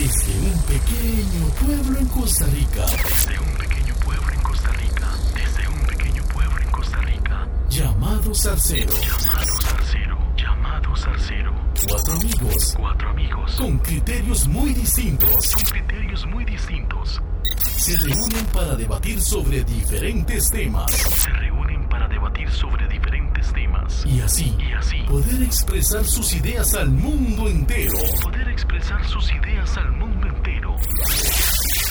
Desde un pequeño pueblo en Costa Rica. Desde un pequeño pueblo en Costa Rica. Desde un pequeño pueblo en Costa Rica. Llamado Zarcero. Llamado Zarcero. Llamado Zarcero. Cuatro amigos. Cuatro amigos. Con criterios muy distintos. Con criterios muy distintos. Se reúnen para debatir sobre diferentes temas. Se reúnen para debatir sobre diferentes temas. Y así. Y así. Poder expresar sus ideas al mundo entero. Poder expresar sus ideas al mundo entero.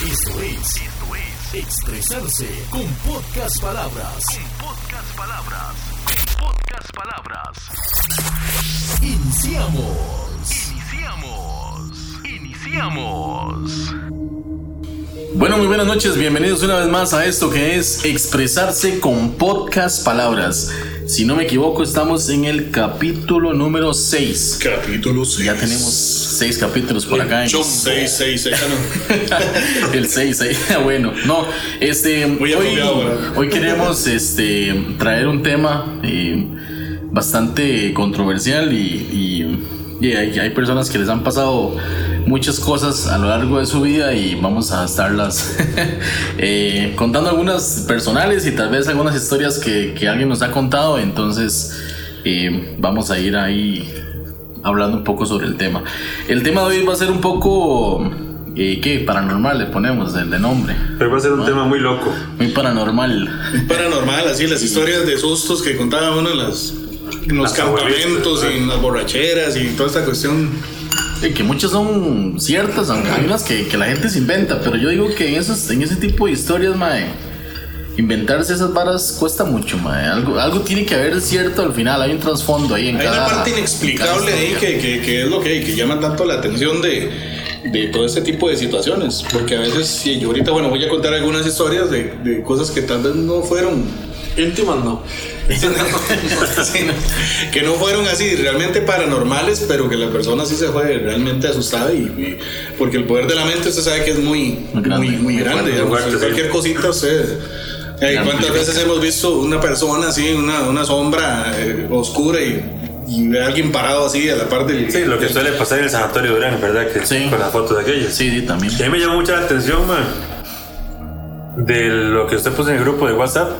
Esto es. Esto es. Expresarse con podcast palabras. Con podcast palabras. Con podcast palabras. Iniciamos. Iniciamos. Iniciamos. Bueno, muy buenas noches, bienvenidos una vez más a esto que es Expresarse con Podcast Palabras. Si no me equivoco, estamos en el capítulo número 6. Capítulo 6. Ya tenemos 6 capítulos por acá. en- 6, 6, 6. el 6, ahí. bueno, no, este, Muy hoy, hoy queremos este, traer un tema eh, bastante controversial y, y- y hay, hay personas que les han pasado muchas cosas a lo largo de su vida y vamos a estarlas eh, contando algunas personales y tal vez algunas historias que, que alguien nos ha contado, entonces eh, vamos a ir ahí hablando un poco sobre el tema. El tema de hoy va a ser un poco, eh, ¿qué? Paranormal le ponemos el de nombre. Pero va a ser un tema muy loco. Muy paranormal. Paranormal, así las historias de sustos que contaba uno en, las, en los Las campamentos y en las borracheras y toda esta cuestión. Y que muchas son ciertas, aunque hay unas que, que la gente se inventa, pero yo digo que en, esos, en ese tipo de historias, mae, inventarse esas varas cuesta mucho, mae. Algo, algo tiene que haber cierto al final, hay un trasfondo ahí en Hay cada... una parte inexplicable ahí que, que, que es lo que, que llama tanto la atención de, de todo este tipo de situaciones. Porque a veces, si yo ahorita, bueno, voy a contar algunas historias de, de cosas que tal vez no fueron Íntimas no. Que no fueron así realmente paranormales, pero que la persona sí se fue realmente asustada y, y- porque el poder de la mente usted sabe que es muy Muy grande. muy, muy grande. Digamos, cualquier cosita usted. Eh, ¿Cuántas veces hemos visto una persona así, una, una sombra eh, oscura y, y ve a alguien parado así a la par del. Sí, lo que suele pasar en el sanatorio Durán, ¿verdad? Que Sí. Con las fotos de aquellos. Sí, sí, también. Y a mí me llamó mucha la atención, man, de lo que usted puso en el grupo de WhatsApp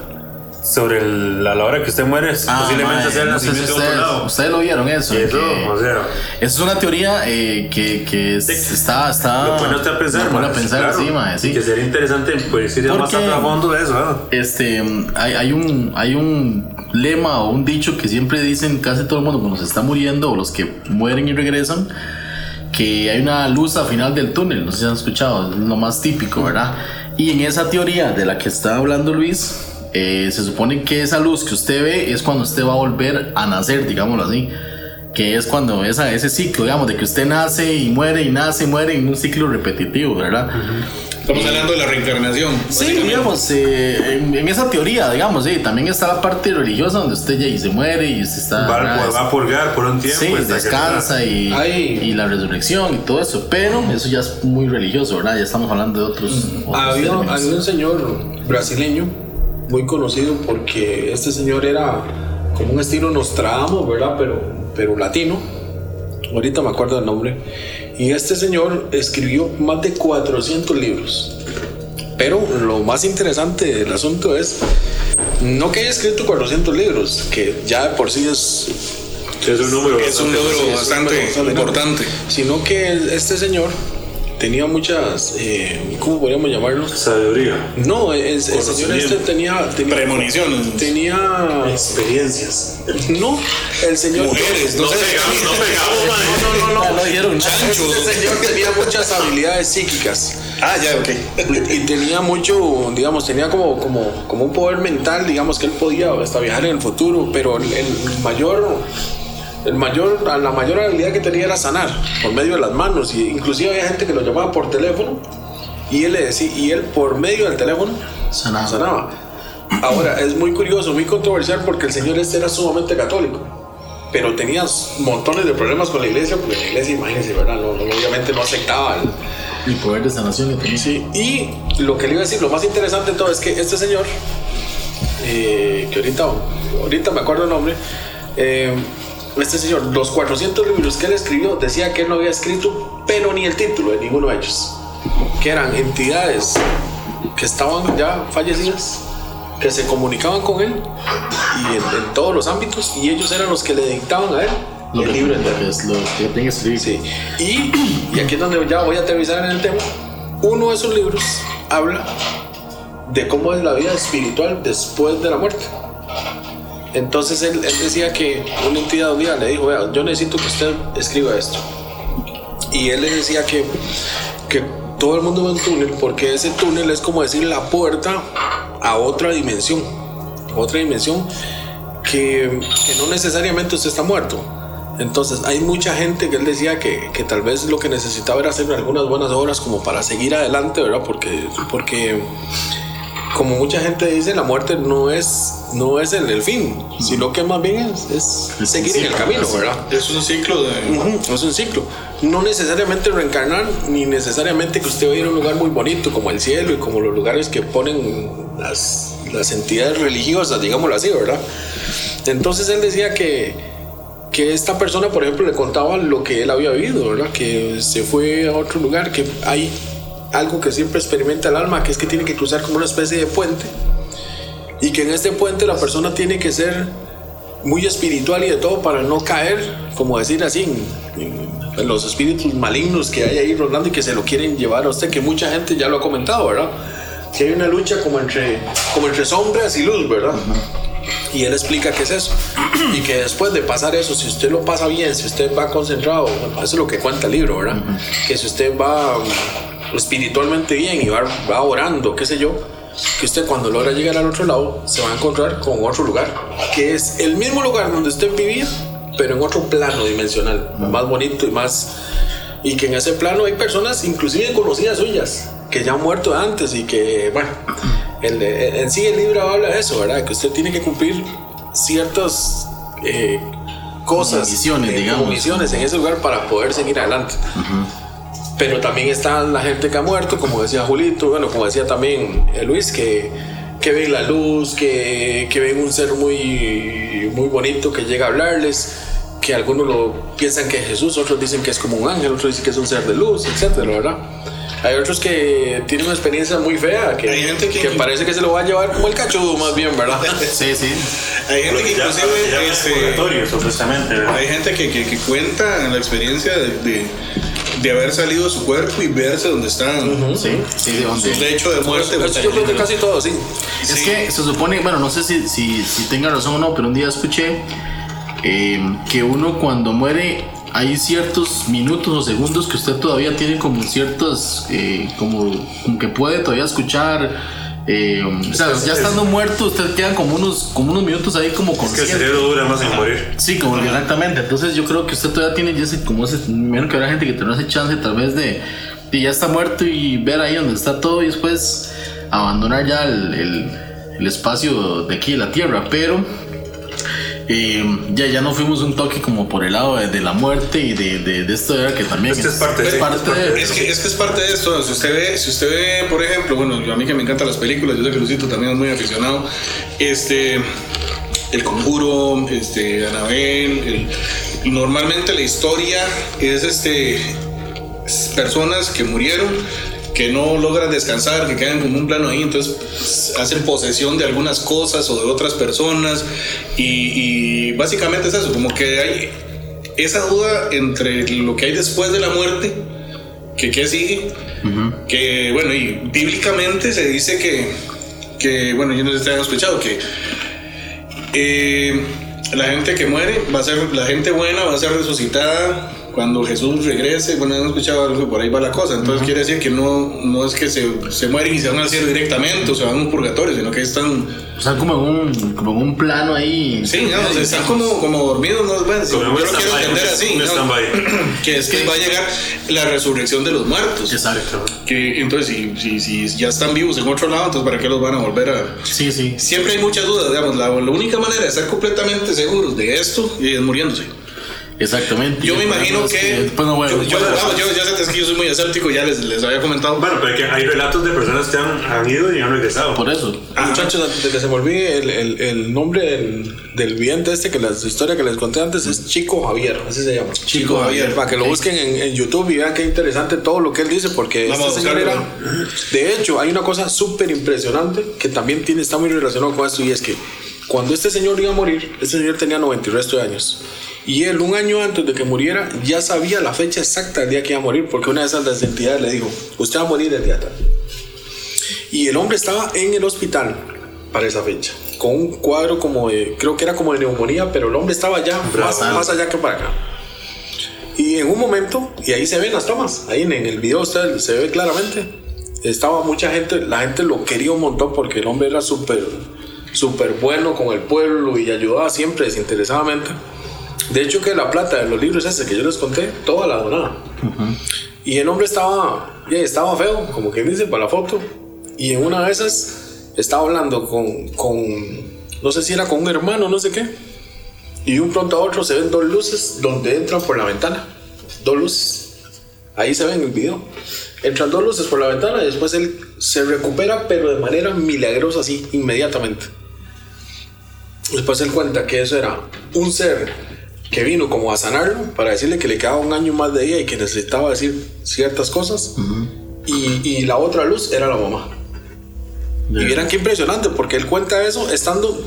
sobre el- a la hora que usted muere, Ah, posiblemente mae, sea el no sé si ustedes, otro lado. ustedes lo vieron eso. Eso, o sea, es una teoría eh, que, que es- está, está. lo pone usted a pensar, lo a pensar, claro. sí, sí. Que sería interesante, pues, ir más Porque- a fondo de eso, ¿no? Este, hay, hay un, hay un lema o un dicho que siempre dicen casi todo el mundo cuando se está muriendo o los que mueren y regresan, que hay una luz al final del túnel, no sé si han escuchado, es lo más típico, ¿verdad? Y en esa teoría de la que está hablando Luis, eh, se supone que esa luz que usted ve es cuando usted va a volver a nacer, digámoslo así. Que es cuando esa, ese ciclo, digamos, de que usted nace y muere y nace y muere en un ciclo repetitivo, ¿verdad? Estamos hablando de la reencarnación. Sí, digamos, eh, en, en esa teoría, digamos, sí, también está la parte religiosa donde usted ya y se muere y usted está... Va, ¿verdad? va a purgar por un tiempo. Sí, que- descansa y, y la resurrección y todo eso, pero eso ya es muy religioso, ¿verdad? Ya estamos hablando de otros... otros Había, había un señor brasileño muy conocido porque este señor era como un estilo Nostradamus, ¿verdad? Pero, pero latino. Ahorita me acuerdo del nombre. Y este señor escribió más de 400 libros. Pero lo más interesante del asunto es no que haya escrito 400 libros, que ya de por sí es es un. Es bastante- bastante número bastante importante. sino que este señor tenía muchas, eh, ¿cómo podríamos llamarlo? Sabiduría. No, el, el señor este tenía, tenía Premoniciones. tenía Experiencias. no, el señor Mujeres, no sé. no pegamos, no, no, no, Ya no dijeron nada. Chanchos. Este señor tenía muchas habilidades psíquicas Ah, ya, ok. y tenía mucho, digamos, tenía como, como, como un poder mental, digamos, que él podía hasta viajar en el futuro, pero el, el mayor, el mayor, la mayor habilidad que tenía era sanar por medio de las manos, y inclusive había gente que lo llamaba por teléfono y él le decía, y él por medio del teléfono Sanaba. sanaba. Ahora, es muy curioso, muy controversial porque el señor este era sumamente católico. Pero tenía montones de problemas con la iglesia, porque la iglesia, imagínense, ¿verdad? No, no, obviamente no aceptaba el, poder de sanación que tenía. Sí, y lo que le iba a decir, lo más interesante de todo es que este señor, eh, que ahorita, ahorita me acuerdo el nombre, eh, este señor, los 400 libros que él escribió, decía que él no había escrito, pero ni el título de ninguno de ellos. Que eran entidades que estaban ya fallecidas, que se comunicaban con él y en, en todos los ámbitos, y ellos eran los que le dictaban a él Lo el que, libro que es lo que tenga que escribir. Sí. Y, y aquí es donde ya voy a aterrizar en el tema. Uno de esos libros habla de cómo es la vida espiritual después de la muerte. Entonces él, decía que una entidad un día le dijo, vea, yo necesito que usted escriba esto. Y él le decía que, que todo el mundo ve un túnel porque ese túnel es como decir la puerta a otra dimensión. Otra dimensión que, que no necesariamente usted está muerto. Entonces hay mucha gente que él decía que, que tal vez lo que necesitaba era hacer algunas buenas obras como para seguir adelante, ¿verdad? Porque, porque como mucha gente dice, la muerte no es, no es el, el fin, sino que más bien es, es seguir en el camino. ¿verdad? Es un ciclo de. Ujú, Es un ciclo. No necesariamente reencarnar, ni necesariamente que usted vaya a ir a un lugar muy bonito como el cielo y como los lugares que ponen las, las entidades religiosas, digámoslo así, ¿verdad? Entonces él decía que, que esta persona, por ejemplo, le contaba lo que él había vivido, ¿verdad? Que se fue a otro lugar, que hay algo que siempre experimenta el alma, que es que tiene que cruzar como una especie de puente y que en este puente la persona tiene que ser muy espiritual y de todo para no caer, como decir así, en, en los espíritus malignos que hay ahí rondando y que se lo quieren llevar a usted, que mucha gente ya lo ha comentado, ¿verdad? Que hay una lucha como entre, como entre sombras y luz, ¿verdad? Y él explica qué es eso. Y que después de pasar eso, si usted lo pasa bien, si usted va concentrado, bueno, eso es lo que cuenta el libro, ¿verdad? Que si usted va espiritualmente bien y va, va orando, qué sé yo, que usted cuando logra llegar al otro lado se va a encontrar con otro lugar, que es el mismo lugar donde usted vivía, pero en otro plano dimensional, más bonito y más... Y que en ese plano hay personas, inclusive conocidas suyas, que ya han muerto antes y que, bueno, el- el- en sí el libro habla de eso, ¿verdad? Que usted tiene que cumplir ciertas eh, cosas, Misiones, eh, digamos. misiones en ese lugar para poder seguir adelante. Pero también está la gente que ha muerto, como decía Julito, bueno, como decía también eh, Luis, que, ven la luz, que, que ven un ser muy, muy bonito que llega a hablarles, que algunos lo piensan que es Jesús, otros dicen que es como un ángel, otros dicen que es un ser de luz, etcétera, ¿verdad? Hay otros que tienen una experiencia muy fea, que, Hay gente que- parece que se lo va a llevar como el cachudo, más bien, ¿verdad? Sí, sí. Hay gente que inclusive. ya es este, purgatorio, supuestamente. ¿verdad? Hay gente que, que, que cuenta la experiencia de, de, de haber salido de su cuerpo y verse donde están. Sí, sí, de donde. Su lecho de muerte. Eso yo creo que casi todo, sí. Es que se supone, bueno, no sé si, si, si tenga razón o no, pero un día escuché eh, que uno cuando muere hay ciertos minutos o segundos que usted todavía tiene como ciertos, eh, como, como que puede todavía escuchar. eh, o sea, ya estando muerto, usted quedan como unos, como unos minutos ahí como Es que el cerebro dura más en morir. Sí, como exactamente. Entonces yo creo que usted todavía tiene ya ese, como ese, menos que habrá gente que tiene ese chance tal vez de, de ya está muerto y ver ahí donde está todo y después abandonar ya el, el- el espacio de aquí de la Tierra. Pero eh, ya, ya no fuimos un toque como por el lado de, de la muerte y de, de, de esto era que también Es que es parte de- parte de- Es que, es que es parte de esto. Si usted ve, si usted ve, por ejemplo, bueno, yo a mí que me encantan las películas, yo sé que Lucito también es muy aficionado. Este, El Conjuro, este, Anabel, el- normalmente la historia es este es personas que murieron que no logran descansar, que quedan como un plano ahí, entonces hacen posesión de algunas cosas o de otras personas y, y básicamente es eso, como que hay esa duda entre lo que hay después de la muerte, que qué sigue, que bueno, y bíblicamente se dice que, que bueno, yo no sé si ustedes han escuchado, que eh, la gente que muere va a ser, la gente buena va a ser resucitada cuando Jesús regrese. Bueno, han escuchado algo, por ahí va la cosa. Entonces quiere decir que no, no es que se, se mueren y se van al cielo directamente o se van a un purgatorio, sino que están, Están como en un, como en un plano ahí. sí, digamos, están como, como dormidos. No, bueno, Como yo un lo quiero entender así. ¿no? Que es que va a llegar la resurrección de los muertos. Exacto. Que entonces, si, si, si ya están vivos en otro lado, entonces ¿para qué los van a volver a.? Sí, sí. Siempre hay muchas dudas, digamos. La, la única manera de estar completamente seguros de esto es muriéndose. Exactamente. Yo me imagino que. Después no vuelvo. yo, yo, vamos, yo- yo sé que es que yo soy muy escéptico, ya les, les había comentado. Bueno, pero que hay relatos de personas que han, han ido y han regresado. Por eso. Ajá. Muchachos, antes de que se me olvide, el, el, el nombre del, del vidente este, que la historia que les conté antes es Chico Javier, así se llama. Chico Javier. Para que lo busquen en, en YouTube y vean qué interesante todo lo que él dice, porque Vamos este señor era. De hecho, hay una cosa súper impresionante que también tiene, está muy relacionado con esto, y es que cuando este señor iba a morir, este señor tenía 90 y resto de años. Y él, un año antes de que muriera, ya sabía la fecha exacta del día que iba a morir, porque una de esas entidades le dijo: Usted va a morir el día tal. Y el hombre estaba en el hospital para esa fecha, con un cuadro como de, creo que era como de neumonía, pero el hombre estaba ya más, más allá que para acá. Y en un momento, y ahí se ven las tomas, ahí en, en el video usted se ve claramente, estaba mucha gente, la gente lo quería un montón porque el hombre era súper, súper bueno con el pueblo y ayudaba siempre desinteresadamente. De hecho que la plata de los libros ese que yo les conté, toda la donaba. Y el hombre estaba, estaba feo, como que dice, para la foto. Y en una de esas estaba hablando con, con, no sé si era con un hermano, no sé qué. Y un pronto a otro se ven dos luces donde entran por la ventana. Dos luces. Ahí se ve en el video. Entran dos luces por la ventana y después él se recupera, pero de manera milagrosa, así, inmediatamente. Después él cuenta que eso era un ser que vino como a sanarlo para decirle que le quedaba un año más de vida y que necesitaba decir ciertas cosas. y, y la otra luz era la mamá. Y vieran qué impresionante, porque él cuenta eso estando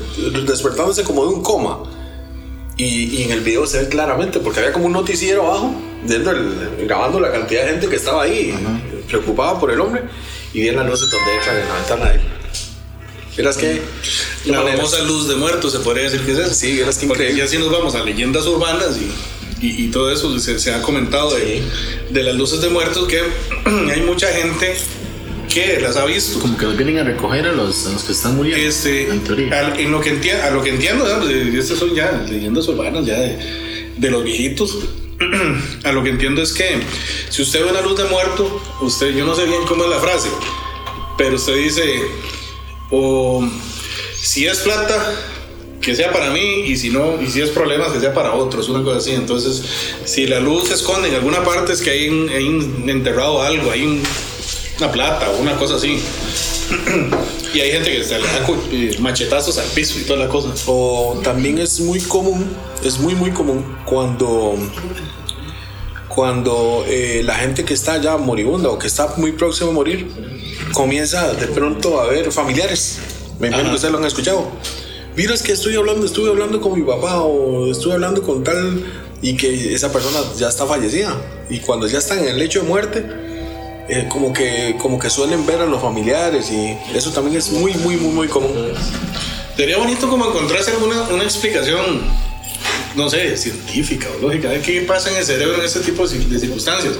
despertándose como de un coma. Y, y en el video se ve claramente, porque había como un noticiero abajo, viendo el- grabando la cantidad de gente que estaba ahí, preocupada por el hombre, y bien las luces donde entran en la ventana de él. Verás que. La manera- famosa luz de muertos, se podría decir que es eso. Sí, vieras qué Porque increíble. ya si nos vamos a leyendas urbanas y, y, y todo eso, se, se ha comentado de, de las luces de muertos que hay mucha gente que las ha visto. Como que los vienen a recoger a los, a los que están muriendo. Este, en teoría. al- en lo que entiendo, a lo que entiendo, digamos, de- estas son ya leyendas urbanas ya de, de los viejitos. A lo que entiendo es que si usted ve una luz de muerto, usted, yo no sé bien cómo es la frase, pero usted dice, o si es plata, que sea para mí, y si no, y si es problemas, que sea para otros, una cosa así. Entonces, si la luz se esconde en alguna parte, es que hay, hay enterrado algo, hay un- una plata o una cosa así. Y hay gente que se le da eh, machetazos al piso y toda la cosa. O también es muy común, es muy muy común cuando cuando eh, la gente que está ya moribunda o que está muy próximo a morir comienza de pronto a ver familiares. Me imagino que ustedes lo han escuchado. Mira, es que estoy hablando, estuve hablando con mi papá o estuve hablando con tal y que esa persona ya está fallecida. Y cuando ya están en el lecho de muerte, eh, como, que, como que suelen ver a los familiares y eso también es muy, muy, muy, muy común. Sería bonito como encontrarse alguna una explicación, no sé, científica o lógica de qué pasa en el cerebro en este tipo de de circunstancias.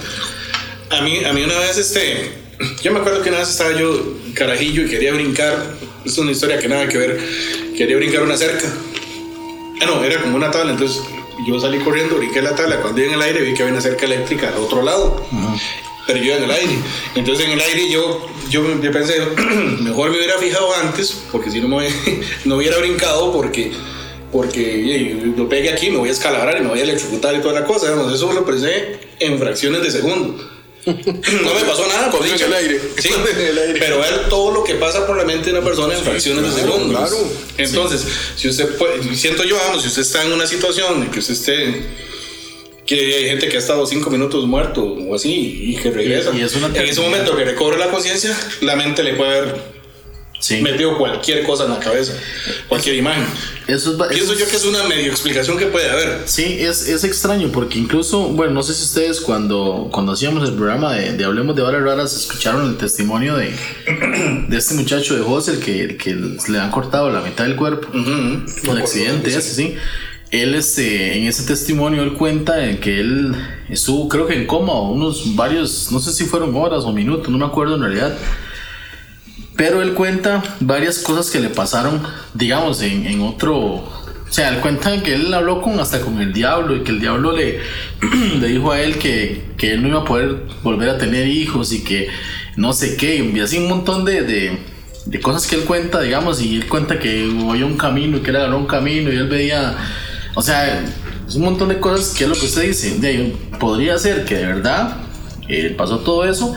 A mí, a mí una vez, este, yo me acuerdo que una vez estaba yo carajillo y quería brincar, es una historia que nada que ver, quería brincar una cerca. Ah, no, era como una tabla, entonces yo salí corriendo, brinqué la tabla, cuando iba en el aire vi que había una cerca eléctrica al otro lado. Pero yo iba en el aire. Entonces en el aire yo, yo, yo pensé, mejor me hubiera fijado antes, porque si no me no hubiera brincado, porque, porque eh, lo pegue aquí, me voy a escalabrar y me voy a electrocutar y toda la cosa. digamos, Eso lo pensé en fracciones de segundo. No me pasó nada Cuando dicho. el aire. Sí, el aire. pero ver todo lo que pasa por la mente de una persona en fracciones de segundos. claro. Entonces, si usted puede, siento yo, vamos, si usted está en una situación en que usted esté que hay gente que ha estado cinco minutos muerto o así y que regresa. Y- y es una en ese momento que recobre la conciencia, la mente le puede haber Sí. metido cualquier cosa en la cabeza, cualquier imagen. Eso es, eso Pienso es- yo que es una medio explicación que puede haber. Sí, es, es extraño porque incluso, bueno, no sé si ustedes cuando, cuando hacíamos el programa de, de Hablemos de Horas Raras escucharon el testimonio de, de este muchacho de José, el que, el que le han cortado la mitad del cuerpo. El accidente ese, sí. Él, este, en ese testimonio, él cuenta en que él estuvo, creo que en coma, unos varios, no sé si fueron horas o minutos, no me acuerdo en realidad. Pero él cuenta varias cosas que le pasaron, digamos, en, en otro... O sea, él cuenta que él habló con, hasta con el diablo y que el diablo le, le dijo a él que, que él no iba a poder volver a tener hijos y que no sé qué, y así un montón de, de, de cosas que él cuenta, digamos, y él cuenta que había un camino y que él agarró un camino y él veía, o sea, es un montón de cosas que es lo que usted dice, de podría ser que de verdad eh, pasó todo eso.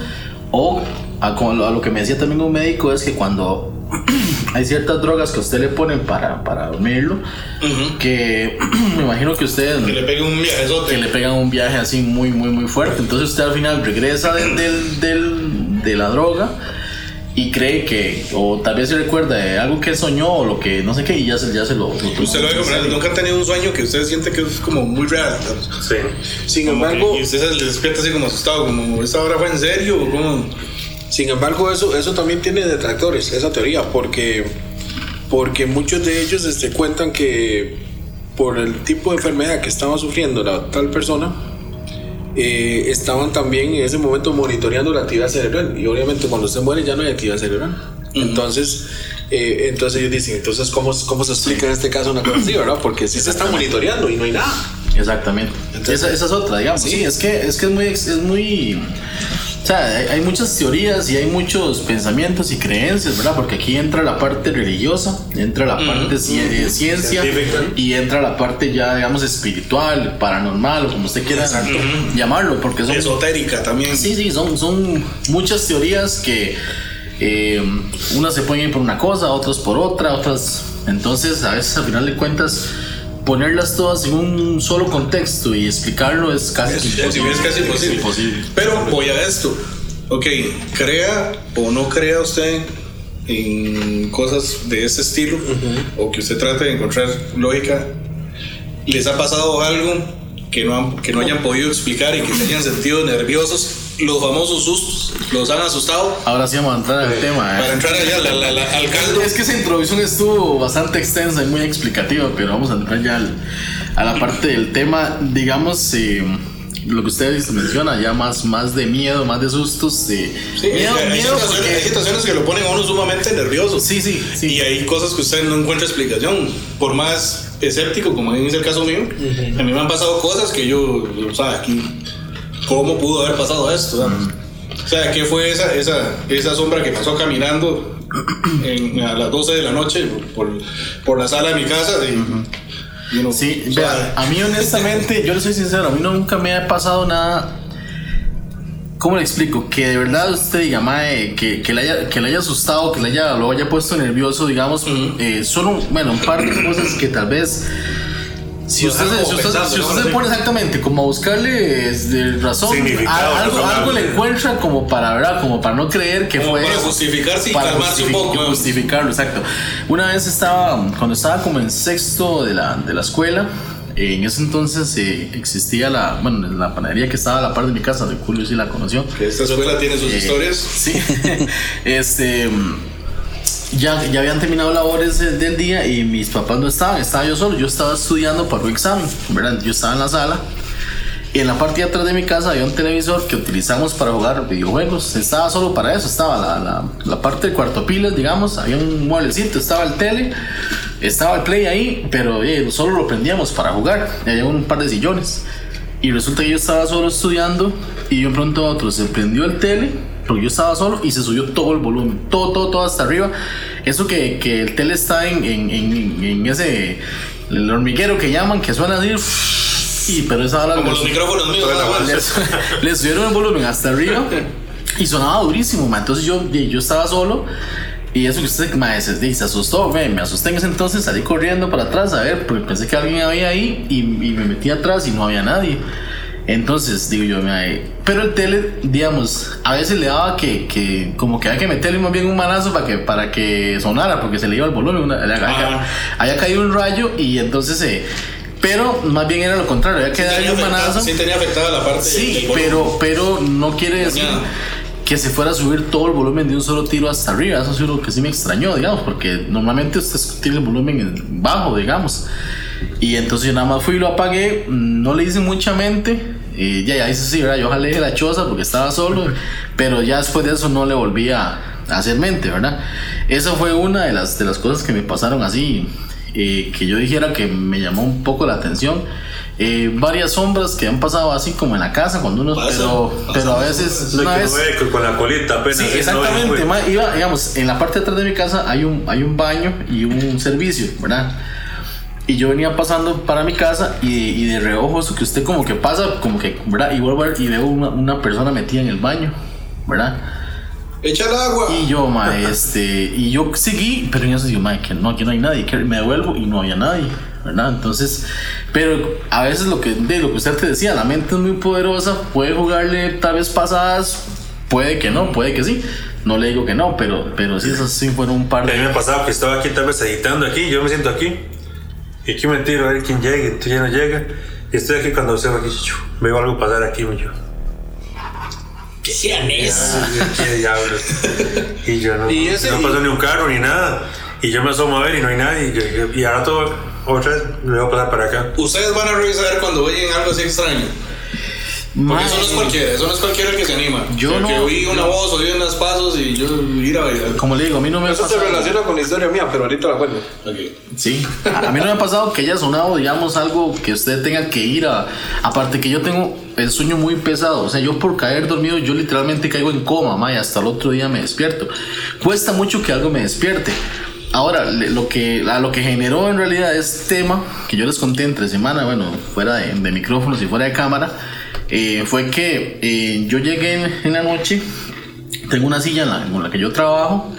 O a, a lo que me decía también un médico es que cuando hay ciertas drogas que a usted le ponen para, para dormirlo, que me imagino que usted Que le pegue un viajezote. que le pegan un viaje así muy, muy, muy fuerte. Entonces usted al final regresa del, del- del- de la droga y cree que, o tal vez se recuerda de algo que soñó o lo que no sé qué, y ya se, ya se lo. lo- Usted lo como real, nunca ha tenido un sueño que usted siente que es como muy real. Sí. Sin Como embargo, que- y usted se despierta así como asustado, como esta hora fue en serio o como. Sin embargo, eso, eso también tiene detractores, esa teoría, porque, porque muchos de ellos este, cuentan que por el tipo de enfermedad que estaba sufriendo la tal persona, eh, estaban también en ese momento monitoreando la actividad cerebral. Y obviamente cuando usted muere ya no hay actividad cerebral. Entonces, eh, entonces ellos dicen, entonces, ¿cómo, ¿cómo se explica en este caso una cosa así, verdad? Porque si se está monitoreando y no hay nada. Exactamente. esa, esa es otra, digamos. Sí, es que es que es muy es muy sea, hay, hay muchas teorías y hay muchos pensamientos y creencias, ¿verdad? Porque aquí entra la parte religiosa, entra la parte ci- de ciencia Científica. y entra la parte ya, digamos, espiritual, paranormal o como usted quiera llamarlo, porque son Esotérica también. Sí, sí, son, son muchas teorías que eh, unas se pueden ir por una cosa, otras por otra, otras... Entonces, a veces al final de cuentas, ponerlas todas en un solo contexto y explicarlo es casi Es, imposible. es casi imposible. Es imposible. Pero voy a esto. Ok, crea o no crea usted en cosas de ese estilo, o que usted trate de encontrar lógica, ¿les ha pasado algo que no, han- que no hayan podido explicar y que se hayan sentido nerviosos? Los famosos sustos, ¿los han asustado? Ahora sí vamos a entrar al tema. ¿eh? Para entrar allá la- la- la- al caldo. Es que esa introducción estuvo bastante extensa y muy explicativa, pero vamos a entrar ya al- a la parte del tema, digamos, eh, lo que ustedes menciona, ya más, más de miedo, más de sustos. De Sí, miedo, hay, miedo situaciones, porque- hay situaciones que lo ponen a uno sumamente nervioso. Sí, sí, sí. Y hay cosas que usted no encuentra explicación. Por más escéptico, como es el caso mío, a mí me han pasado cosas que yo, o sea, aquí, ¿cómo pudo haber pasado esto? O sea, ¿qué fue esa, esa, esa sombra que pasó caminando en- a las 12 de la noche por, por la sala de mi casa? Y, y uno, Sí, o sea, vea, a mí honestamente, yo le soy sincero, a mí nunca me ha pasado nada. ¿Cómo le explico? Que de verdad usted diga, mae, que, que, le haya, que le haya asustado, que le haya, lo haya puesto nervioso, digamos, eh, solo, bueno, un par de cosas que tal vez. Si usted, si usted, pensando, si ¿no? usted se pone exactamente como a buscarle razón, a- algo, algo le encuentra como para, ¿verdad? Como para no creer que Como fue. para eso. justificarse y Para calmarse un poco. Justificarlo, exacto. Una vez estaba, cuando estaba como en sexto de la, de la escuela, eh, en ese entonces eh, existía la, bueno, la panadería que estaba a la par de mi casa, de Julio sí la conoció. que esta escuela tiene sus Eh, historias. Sí. este. Ya, ya habían terminado labores del, día y mis papás no estaban, estaba yo solo. Yo estaba estudiando para un examen, ¿verdad? Yo estaba en la sala y en la parte de atrás de mi casa había un televisor que utilizamos para jugar videojuegos. Estaba solo para eso, estaba la, la, la parte del cuarto pilas, digamos. Había un mueblecito, estaba el tele, estaba el play ahí, pero eh, solo lo prendíamos para jugar. Había un par de sillones. Y resulta que yo estaba solo estudiando y de un pronto a otro se prendió el tele, porque yo estaba solo y se subió todo el volumen, todo, todo, todo hasta arriba. Eso que, que el tele está en, en, en, en ese, el hormiguero que llaman, que suena así. Y, pero esa bala Como los micrófonos míos. le, le subieron el volumen hasta arriba y sonaba durísimo, man. Entonces yo, yo estaba solo y eso que usted me dice, se asustó, ve, me asusté en ese entonces, salí corriendo para atrás a ver, porque pensé que alguien había ahí y, y me metí atrás y no había nadie. Entonces, digo yo, me- pero el tele, digamos, a veces le daba que, que como que había que meterle más bien un manazo para que, para que sonara, porque se le iba el volumen, una- había, Ah. había caído un rayo y entonces, eh, pero más bien era lo contrario, había que darle Tenía un manazo. sí tenía afectada la parte Sí, del pero, pero no quiere decir que se fuera a subir todo el volumen de un solo tiro hasta arriba. Eso es lo que sí me extrañó, digamos, porque normalmente usted tiene el volumen en bajo, digamos. Y entonces yo nada más fui y lo apagué, no le hice mucha mente. Y ya, ya dice sí, ¿verdad? Yo jalé de la choza porque estaba solo, pero ya después de eso no le volví a, hacer mente, ¿verdad? Esa fue una de las, de las cosas que me pasaron así, eh, que yo dijera que me llamó un poco la atención. Eh, varias sombras que han pasado así como en la casa cuando uno Pasa, pero, pasa. pero a veces una que vez no ve con- la colita apenas. Sí, ¿eh? No, exactamente. ma, iba, digamos, en la parte de atrás de mi casa hay un, hay un baño y un servicio, ¿verdad? Y yo venía pasando para mi casa y, y de reojo eso que usted como que pasa, como que, ¿verdad? Y vuelvo a ver y veo una, una persona metida en el baño, ¿verdad? Echa el agua. Y yo, ma, este, y yo seguí, pero en eso digo, ma, que no, aquí no hay nadie, que me devuelvo y no había nadie, ¿verdad? Entonces, pero a veces lo que, de lo que usted te decía, la mente es muy poderosa, puede jugarle tal vez pasadas, puede que no, puede que sí. No le digo que no, pero, pero sí, esos sí fueron un par A mí de. me ha pasado que estaba aquí tal vez editando aquí, yo me siento aquí. Y aquí me tiro a ver quién llega, entonces ya no llega. Y estoy aquí cuando observo aquí, veo algo pasar aquí, me yo. ¿Qué sean eso? ¿Qué diablos? Y yo no, Y no pasó ni un carro ni nada. Y yo me asomo a ver y no hay nadie. Y, yo- y ahora todo, otra vez, le voy a pasar para acá. Ustedes van a revisar cuando vean algo así extraño. Porque eso no es cualquiera, eso no es cualquiera el que se anima. Yo sea, no- oí una voz, oí unos pasos y yo ir a ver. como le digo, a mí no me ha Eso se pasado. relaciona con la historia mía, pero ahorita la cuento. Ok. Sí, a mí no me ha pasado que haya sonado, digamos, algo que usted tenga que ir a. Aparte que yo tengo el sueño muy pesado, o sea, yo por caer dormido, yo literalmente caigo en coma, ma, y hasta el otro día me despierto. Cuesta mucho que algo me despierte. Ahora, lo que, a lo que generó en realidad este tema, que yo les conté entre semana, bueno, fuera de, de micrófonos y fuera de cámara, eh, fue que eh, yo llegué en, en la noche, tengo una silla en la, con la que yo trabajo,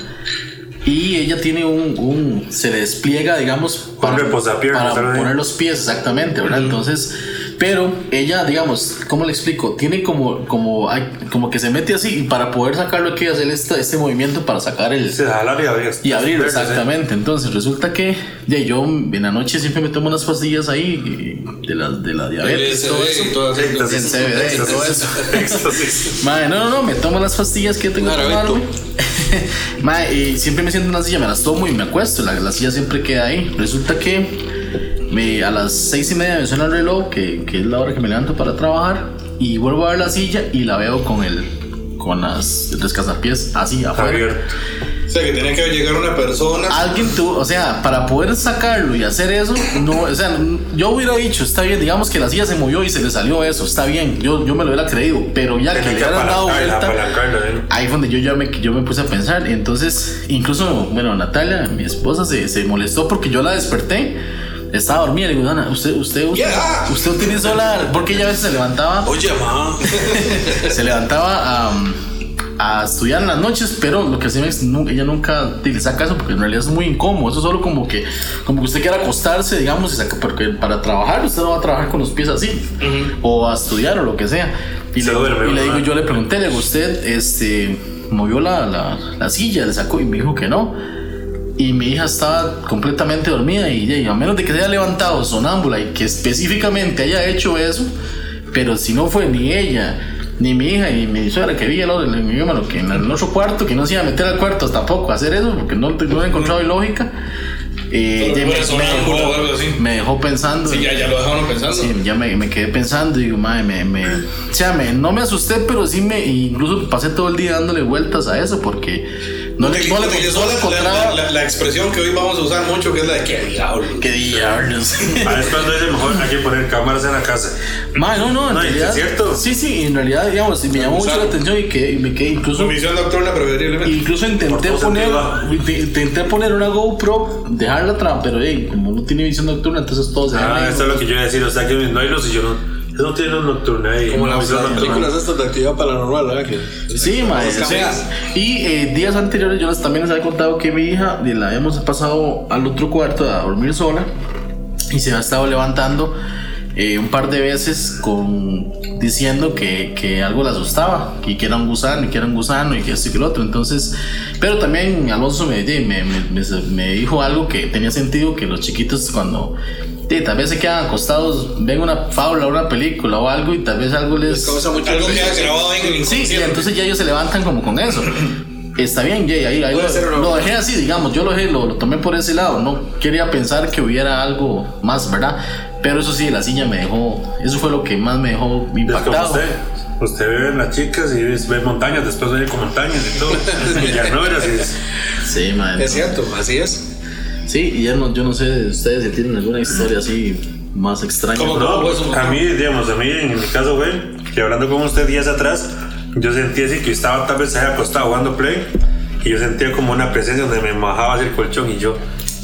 y ella tiene un, un- se despliega, digamos, para, reposapiernas, para poner los pies, exactamente, ¿verdad? Entonces, pero ella, digamos, ¿cómo le explico? Tiene como, como, hay- como que se mete así y para poder sacarlo hay que hacer este, este movimiento para sacar el, Se jalar y abrir. y abrir, exactamente. Entonces resulta que ya, yo en la noche siempre me tomo unas pastillas ahí de la, de la diabetes, todo eso. todo eso. CBD todo. Madre, no, no, no, me tomo las pastillas que tengo que tomarme. Madre, y siempre me siento en una silla, me las tomo y me acuesto. La, la silla siempre queda ahí. Resulta que me, a las seis y media me suena el reloj, que, que es la hora que me levanto para trabajar. Y vuelvo a ver la silla y la veo con el con las descasapiés así afuera. Abierto. O sea, que tenía que llegar una persona. Alguien tuvo, o sea, para poder sacarlo y hacer eso, no, o sea, yo hubiera dicho, está bien, digamos que la silla se movió y se le salió eso, está bien, yo, yo me lo hubiera creído, pero ya que Tenía le que hubieran dado vuelta, ¿eh? ahí fue donde yo ya me, yo me puse a pensar. Entonces, incluso, bueno, Natalia, mi esposa, se, se molestó porque yo la desperté. Estaba dormida, le digo, Dana, usted, usted, usted, Ya. usted utilizó la. Porque ella a veces se levantaba, Oye, ma. se levantaba a, a estudiar en las noches, pero lo que hacía es nu- ella nunca le saca eso porque en realidad es muy incómodo. Eso es solo como que, como que usted quiera acostarse, digamos, y saca, porque para trabajar usted no va a trabajar con los pies así, o a estudiar o lo que sea. Y, Se le, duerme y le digo, ¿no? yo le pregunté, le digo, usted, este, movió la, la, la silla, le sacó y me dijo que no. Y mi hija estaba completamente dormida y, y a menos de que se haya levantado sonámbula y que específicamente haya hecho eso, pero si no fue ni ella, ni mi hija, ni mi suegra que vi el otro, "Mano, que en el otro cuarto, que no se iba a meter al cuarto tampoco a hacer eso, porque no, no he encontrado lógica. Eh, me, me dejó, me dejó pensando. Sí, ya, ya lo dejaron pensando. Sí, ya me, me quedé pensando y digo, madre, me, me, o sea, no me asusté, pero sí me, incluso pasé todo el día dándole vueltas a eso porque no le, no le, Utilizó no le la, encontraba. la- la- la expresión que hoy vamos a usar mucho, que es la de que diablo. ¿Qué diablos? Ah, es cuando dice mejor hay que poner cámaras en la casa. Ma, no, no, en No, y es realidad. cierto. Sí, sí, en realidad, digamos, me llamó mucho la atención y que y me quedé incluso. Su visión nocturna preferiblemente. Incluso intenté poner, intenté poner una GoPro, dejarla atrás, pero hey, como no tiene visión nocturna, entonces todo se Ah, esto es lo que yo iba a decir. O sea, que no hay luz y yo no. No tiene luz nocturna ahí. Como las, películas estas de actividad paranormal, ¿verdad? Que, Sí, ma, o sea, y eh, días anteriores yo también les había contado que mi hija la habíamos pasado al otro cuarto a dormir sola y se ha estado levantando eh, un par de veces con diciendo que, que algo la asustaba, que, que era un gusano y que era un gusano y que esto y que lo otro. Entonces, pero también Alonso me, me, me, me- me dijo algo que tenía sentido, que los chiquitos cuando... sí, tal vez se quedan acostados, ven una fábula, una película o algo y tal vez algo les... causa mucho Algo queda grabado ahí en el Sí, y entonces ya ellos se levantan como con eso. Está bien, Jay, ahí, ahí lo, lo dejé así, digamos, yo lo, dejé, lo, lo tomé por ese lado, no quería pensar que hubiera algo más, ¿verdad? Pero eso sí, la silla me dejó, eso fue lo que más me dejó Es como impactado. usted. Usted ve las chicas y ve, montañas, después ve con montañas y todo. y ya no era así. Sí, man. Es cierto, así es. Sí, y ya no, yo no sé de ustedes si tienen alguna historia así más extraña. ¿Cómo? No, pues, a mí, digamos, a mí en mi caso, güey, que hablando con usted días atrás, yo sentía así que estaba tal vez ahí acostado jugando play y yo sentía como una presencia donde me bajaba así el colchón y yo,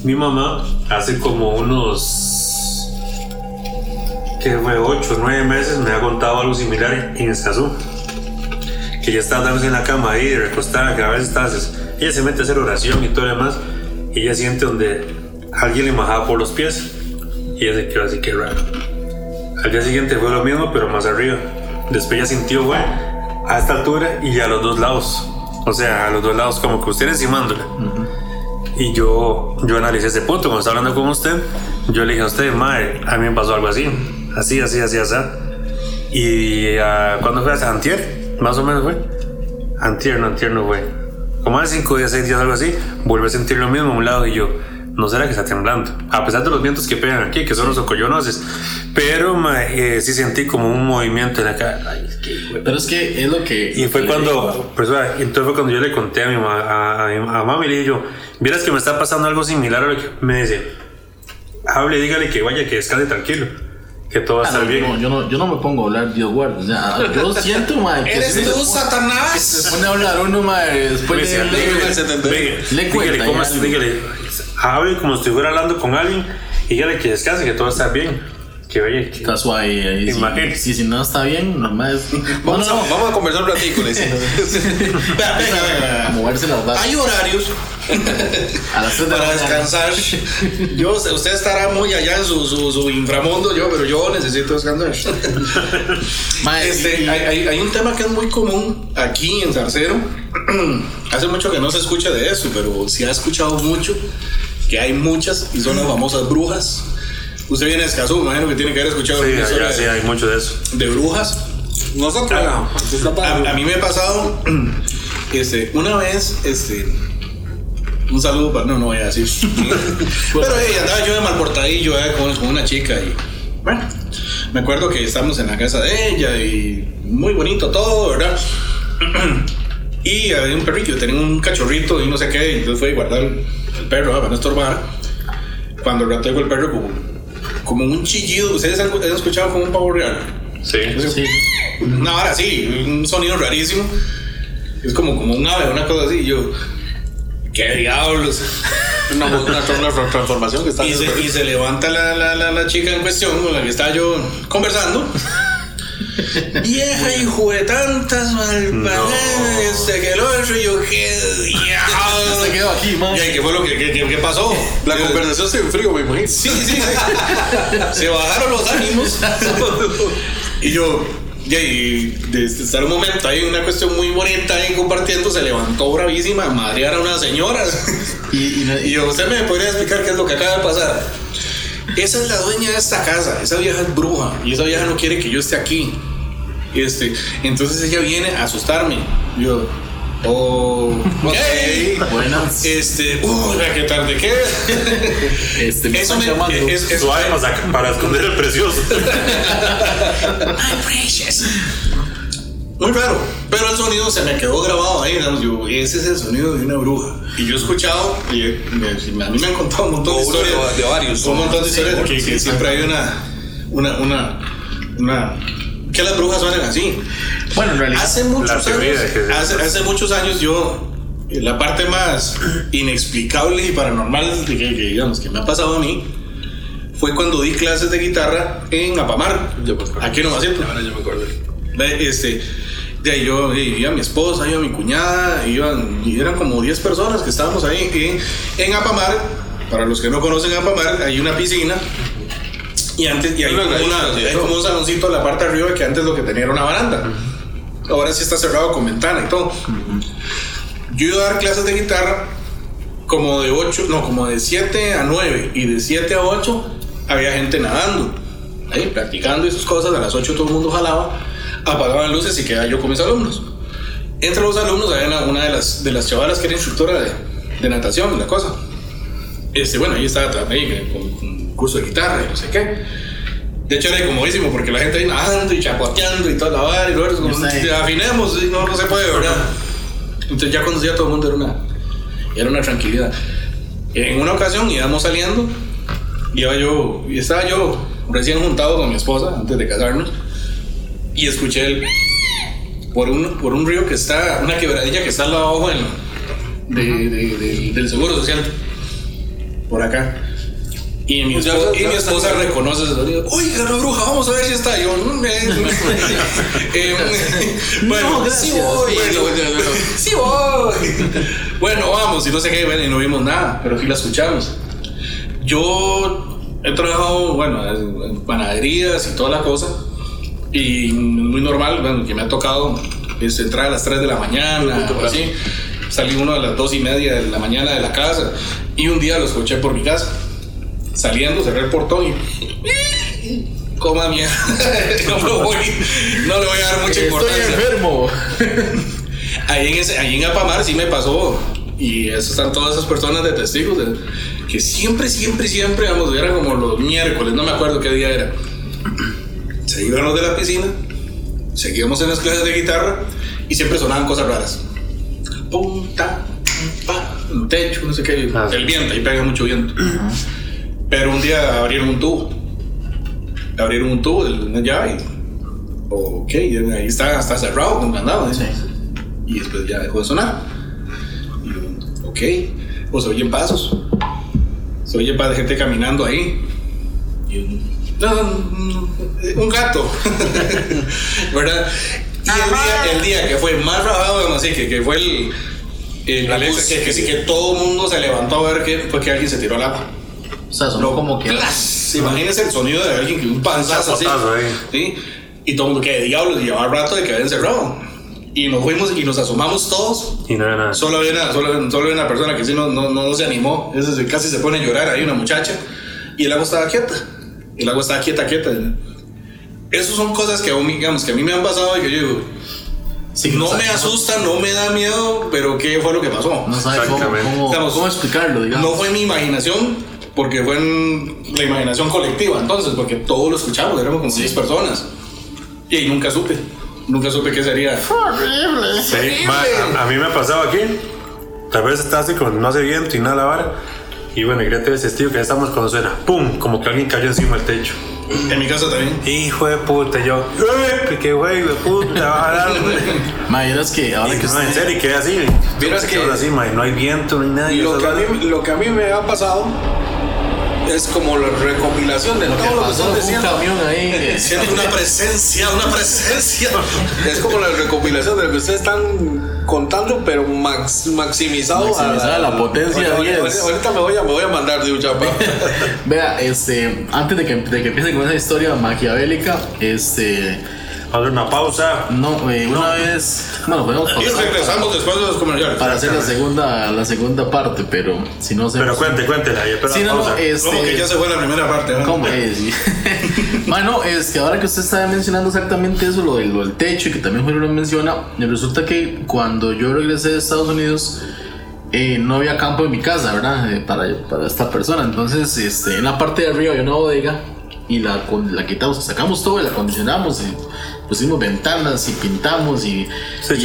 mi mamá, hace como unos que fue 8 o 9 meses, me ha contado algo similar en Escazú. Que ya estaba dándose en la cama ahí, recostada, que a veces estás, ella se mete a hacer oración y todo lo demás, y ella siente donde alguien le majaba por los pies, y ella se quedó así que raro. Al día siguiente fue lo mismo, pero más arriba. Después ella sintió, güey, a esta altura y a los dos lados. O sea, a los dos lados, como que usted encimándola. Y yo, yo analicé ese punto cuando estaba hablando con usted. Yo le dije a usted, madre, a mí me pasó algo así. Así, así, así, así. Y uh, cuando fue a Antier, más o menos fue. Antier, no, Antier no fue. Como hace 5 días, 6 días, algo así. Vuelve a sentir lo mismo a un lado y yo, no será que está temblando. A pesar de los vientos que pegan aquí, que son los ocoyonoses. Pero ma, eh, sí sentí como un movimiento en la cara. Ay, es que, Pero es que es lo que. y fue cuando, pues, entonces fue cuando yo le conté a mi ma- a, a, mi- a mami, le dije yo, vieras que me está pasando algo similar a lo que me dice, hable, dígale que vaya, que descanse tranquilo, que todo va a Ah, estar bien. no, yo, no, yo no me pongo a hablar Dios guarda. O sea, yo siento, mae. que ¿Eres tú, se pone- Se Satanás? pone a hablar uno, mae. Después Me decía, de. dígale, en el 70. dígale, Le dígale, cuenta ¿cómo ya. es? Dígale, hable como si estuviera hablando con alguien, y dígale que descanse, que todo va a estar bien, que vaya, que... Está suave ahí. Si, Imagínate. si, si no está bien, normal es. Vamos, no, no, A, vamos a conversar un ratito. Venga, venga, moverse las barras. Hay horarios A las 3 de la para mañana. descansar. Yo, usted estará muy allá en su, su, su inframundo, yo, pero yo necesito descansar. Este, hay, hay- hay un tema que es muy común aquí en Zarcero. Hace mucho que no se escucha de eso, pero se ha escuchado mucho que hay muchas y son las famosas brujas. Usted viene de Escazú, me imagino que tiene que haber escuchado Sí, una historia sí de, hay mucho de eso. de brujas. Nosotros, Ah, A, a mí me ha pasado, este, una vez, este, un saludo para, no, no voy a decir. Pero hey, andaba yo de mal portadillo eh, con, con una chica y, bueno, me acuerdo que estábamos en la casa de ella y muy bonito todo, ¿verdad? Y había un perrito, tenía un cachorrito y no sé qué, y entonces fue a guardar el perro ah, para no estorbar. Cuando el rato llegó el perro como, como un chillido, ¿ustedes han, han escuchado como un pavo real? Sí. Sí. Una hora así, un sonido rarísimo. Es como, como un ave, una cosa así. Y yo, ¿qué diablos? una, una, una transformación que está Y se, y se levanta la, la, la, la chica en cuestión con la que estaba yo conversando. Vieja hijo de tantas malpagadas, este que el otro, y yo, ¿qué Se diablos? quedó aquí, ahí, ¿Qué fue lo que, que, que- que pasó? La conversación se enfrió, me imagino. Sí, sí, sí. Se bajaron los ánimos. y yo, y ahí, desde estar un momento ahí, una cuestión muy bonita ahí compartiendo, se levantó bravísima a madrear a una señora. Y, y, y yo, ¿usted me podría explicar qué es lo que acaba de pasar? Esa es la dueña de esta casa, esa vieja es bruja y esa vieja no quiere que yo esté aquí. Este, entonces ella viene a asustarme. Yo, oh, ok. buenas. Este, uy, qué tarde, ¿qué? Este, me Eso están me, llamando. es, es- Suave para, para esconder el precioso. My precious. Muy raro, pero el sonido se me quedó grabado ahí. digamos, yo, ese es el sonido de una bruja. Y yo he escuchado, y me- a mí me han contado un montón de historias. de- varios. Un montón de historias que, sí, que siempre hay una, una, una, una. que las brujas suenan así. Bueno, en realidad. Hace muchos años, hace, hace muchos años yo, la parte más inexplicable y paranormal de que, que, digamos que me ha pasado a mí fue cuando di clases de guitarra en Apamar, Yo me acuerdo. aquí en Ovacito. Ahora yo me acuerdo. Este, de ahí yo iba mi esposa, iba mi cuñada, iban, y eran como 10 personas que estábamos ahí en, en Apamar. Para los que no conocen Apamar, hay una piscina. Y antes, y hay, como, una- hay como un saloncito a la parte de arriba que antes lo que tenía era una baranda. Ahora sí está cerrado con ventana y todo. Yo iba a dar clases de guitarra como de 8, no, como de 7 a 9 y de 7 a 8 había gente nadando, ahí practicando y sus cosas. A las 8 todo el mundo jalaba, apagaban luces y quedaba yo con mis alumnos. Entre los alumnos había una, de, las, de las chavalas que era instructora de, de natación la cosa. Este, bueno, ahí estaba ahí, con, con curso de guitarra y no sé qué. De hecho era incomodísimo porque la gente ahí nadando y chapoteando y toda la vara y luego como, afinemos y no, no se puede, ¿verdad? Entonces ya cuando ya todo el mundo era una, era una tranquilidad. En una ocasión íbamos saliendo, iba yo, y estaba yo recién juntado con mi esposa antes de casarnos, y escuché el por un, por un río que está, una quebradilla que está al lado abajo del, de- de- de- del seguro social, por acá. Y mi, esposa, ya, y mi ya, esposa ya. reconoce ese sonido. Oiga, la bruja, vamos a ver si está. Yo, "Mm, eh, eh, bueno, No, sí voy. Bueno, bueno, bueno. Sí voy. Bueno, vamos, y no sé qué, bueno, y no vimos nada, pero sí la escuchamos. Yo he trabajado, bueno, en panaderías y toda la cosa. Y muy normal, bueno, que me ha tocado es entrar a las 3 de la mañana o así. Salí uno a las 2 y media de la mañana de la casa. Y un día lo escuché por mi casa. Saliendo, cerré el portón y. Coma mierda. no, me voy, no le voy a dar mucha Estoy importancia. enfermo. Ahí en, ese, ahí en Apamar sí me pasó. Y eso están todas esas personas de testigos. de- que siempre, siempre, siempre, vamos, era como los miércoles, no me acuerdo qué día era. Se de la piscina, seguíamos en las clases de guitarra y siempre sonaban cosas raras. Punta, pa, el techo, no sé qué, Ah, sí. el viento, ahí pega mucho viento. Pero un día abrieron un tubo. Abrieron un tubo de una llave y. Ok, ahí está, está cerrado con candado. ¿eh? Y después ya dejó de sonar. Y ok, pues se oyen pasos. Se oye pa- de gente caminando ahí. Y un, no, no, un gato. ¿Verdad? Y el día, el día que fue más rajado, digamos así, que, que fue el. el- Alex. que, que sí que todo el mundo se levantó a ver que fue que alguien se tiró al agua. O sea, sonó como que. ¡Plas! Imagínense el sonido de alguien que un panzazo así. ¿sí? Y todo el mundo que diablos, llevaba rato de que había encerrado. Y nos fuimos y nos asomamos todos. Y no era nada. Solo había una, solo, solo había una persona que sí no, no, no, no se animó. Ese se- casi se pone a llorar ahí, una muchacha. Y el agua estaba quieta. Y el agua estaba quieta, quieta. Esas son cosas que, a mí, digamos, que a mí me han pasado y que yo digo, Sí, no sabe- me asusta, no me da miedo, pero ¿qué fue lo que pasó? No sabe cómo, cómo, Estamos- cómo explicarlo, digamos. No fue mi imaginación, porque fue en la imaginación colectiva, entonces, porque todos lo escuchamos, éramos como 10 personas. Y ahí nunca supe, nunca supe qué sería. Sí, ma, a, a mí me ha pasado aquí. Tal vez está así con no hace viento y nada la vara. Y bueno, quería tener ese estilo que ya estamos cuando suena ¡pum! Como que alguien cayó encima del techo. En mi casa también. Hijo de puta, yo, ¡eh! ¡Qué güey de puta! va a dar, güey". Ma, vieras que ahora Y que no, en usted. serio, y quedé así. Vieras que- ma, y no hay viento, no hay nada. y Lo que, a mí, lo que a mí me ha pasado es como la recopilación de Lo que lo que pasó están fue un diciendo. camión ahí. Siento una presencia, una presencia. Es como la recopilación de lo que ustedes están contando, pero max, maximizado. Maximizada la potencia Ahorita- 10. Ahorita, me, voy a, me voy a mandar de un chapa. Vea, este, antes de que, de que empiece con esa historia maquiavélica, este, a hacer una pausa. no, eh, una vez, bueno, podemos Y regresamos después de los comerciales. para hacer la segunda, la segunda parte, pero si no se. Pero cuente, cuéntela. La no, no, pausa. este. Como que ya se fue la primera parte. ¿verdad? ¿Cómo es? bueno, es que ahora que usted estaba mencionando exactamente eso, lo del, lo del techo, y que también Julio lo menciona, me resulta que cuando yo regresé de Estados Unidos, eh, no había campo en mi casa, ¿verdad? Eh, para, para esta persona. Entonces, este, en la parte de arriba había una bodega y la, con- la quitamos, sacamos todo y la acondicionamos y pusimos ventanas y pintamos y,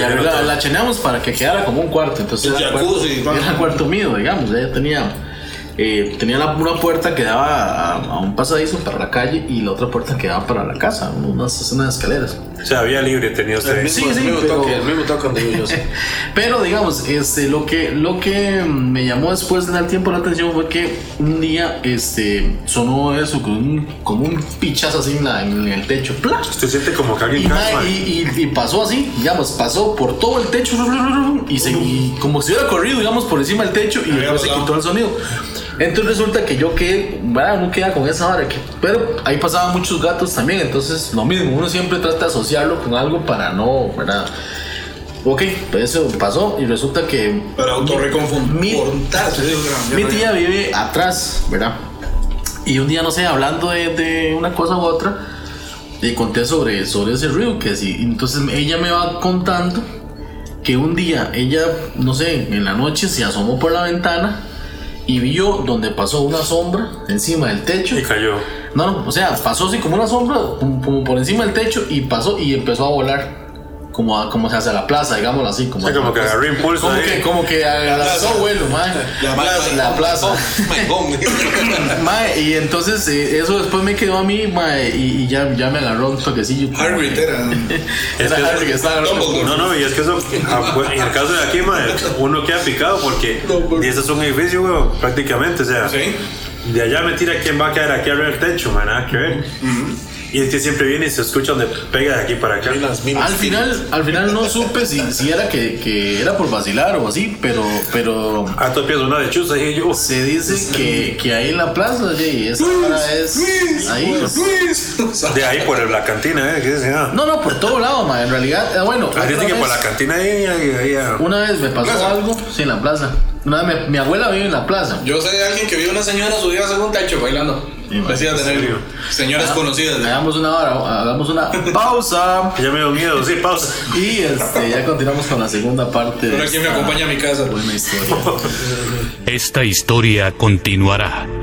arregla- la cheneamos para que quedara como un cuarto. Entonces, era, cuarto, era cuarto mío, digamos. Ya tenía, eh, tenía la, una puerta que daba a, a un pasadizo para la calle y la otra puerta que daba para la casa, unas, unas escaleras. O sea, había libre tenía usted. mismo, Sí, sí, el mismo pero- toque, el mismo toque donde yo, yo sé. Pero digamos, este, lo que, lo que me llamó después de dar tiempo la atención fue que un día este, sonó eso como un, como un pichazo así en, la- en el techo. ¡Pla! Usted siente como que Y, alguien ma. y, y- y pasó así, digamos, pasó por todo el techo y, se, y como si hubiera corrido, digamos, por encima del techo y se quitó el sonido. Entonces resulta que yo quedé, bueno, no queda con esa hora, que, pero ahí pasaban muchos gatos también, entonces lo mismo, uno siempre trata de asociarlo con algo para no, ¿verdad? Ok, pues eso pasó y resulta que Para autorreconfortarse. mi tía vive atrás, ¿verdad? Y un día, no sé, hablando de, de una cosa u otra, le conté sobre, sobre ese ruido que sí. Entonces ella me va contando que un día ella, no sé, en la noche se asomó por la ventana y vio donde pasó una sombra encima del techo. Y cayó. No, no, o sea, pasó así como una sombra, como, como por encima del techo y pasó y empezó a volar. Como, a- como hacia la plaza, digámoslo así. Como, Sí, como que agarró impulso Como ahí. que, como que agarró vuelo, man. La plaza. La plaza. Mae, y entonces eh, eso después me quedó a mí, mae, y, y ya, ya me agarró un toquecillo. Hagrid era. Era Es que- Harry que estaba. No, no, y es que eso, ah, pues, en el caso de aquí, ma, uno queda picado porque y ese es un edificio, güey, prácticamente, o sea, Sí. de allá me tira quién va a quedar aquí arriba del techo, man, nada que ver. Y es que siempre viene y se escucha donde pega de aquí para acá. Minas, minas, Al final, al final no supe si, si era que, que era por vacilar o así, pero, pero Ah, tú piensas una lechuza y yo. se dice que, que ahí en la plaza, Jay, esa hora es ahí. Luis. De ahí por la cantina, ¿eh? ¿Qué dice? Ah, No, no, por todo lado, ma. En realidad, ah, bueno. Ah, dice otra que por la cantina ahí, ahí, ahí, ah. Una vez me pasó Plaza. algo, sí, en la plaza. Una vez me- mi abuela vive en la plaza. Yo sé de alguien que vio una señora subida a un techo bailando. Sí, Decía tener señoras conocidas. Hagamos una hora, hagamos una pausa. Ya me dio miedo, sí, pausa. Y este, ya continuamos con la segunda parte. de Ahora quién me acompaña a mi casa. Buena historia. Esta historia continuará.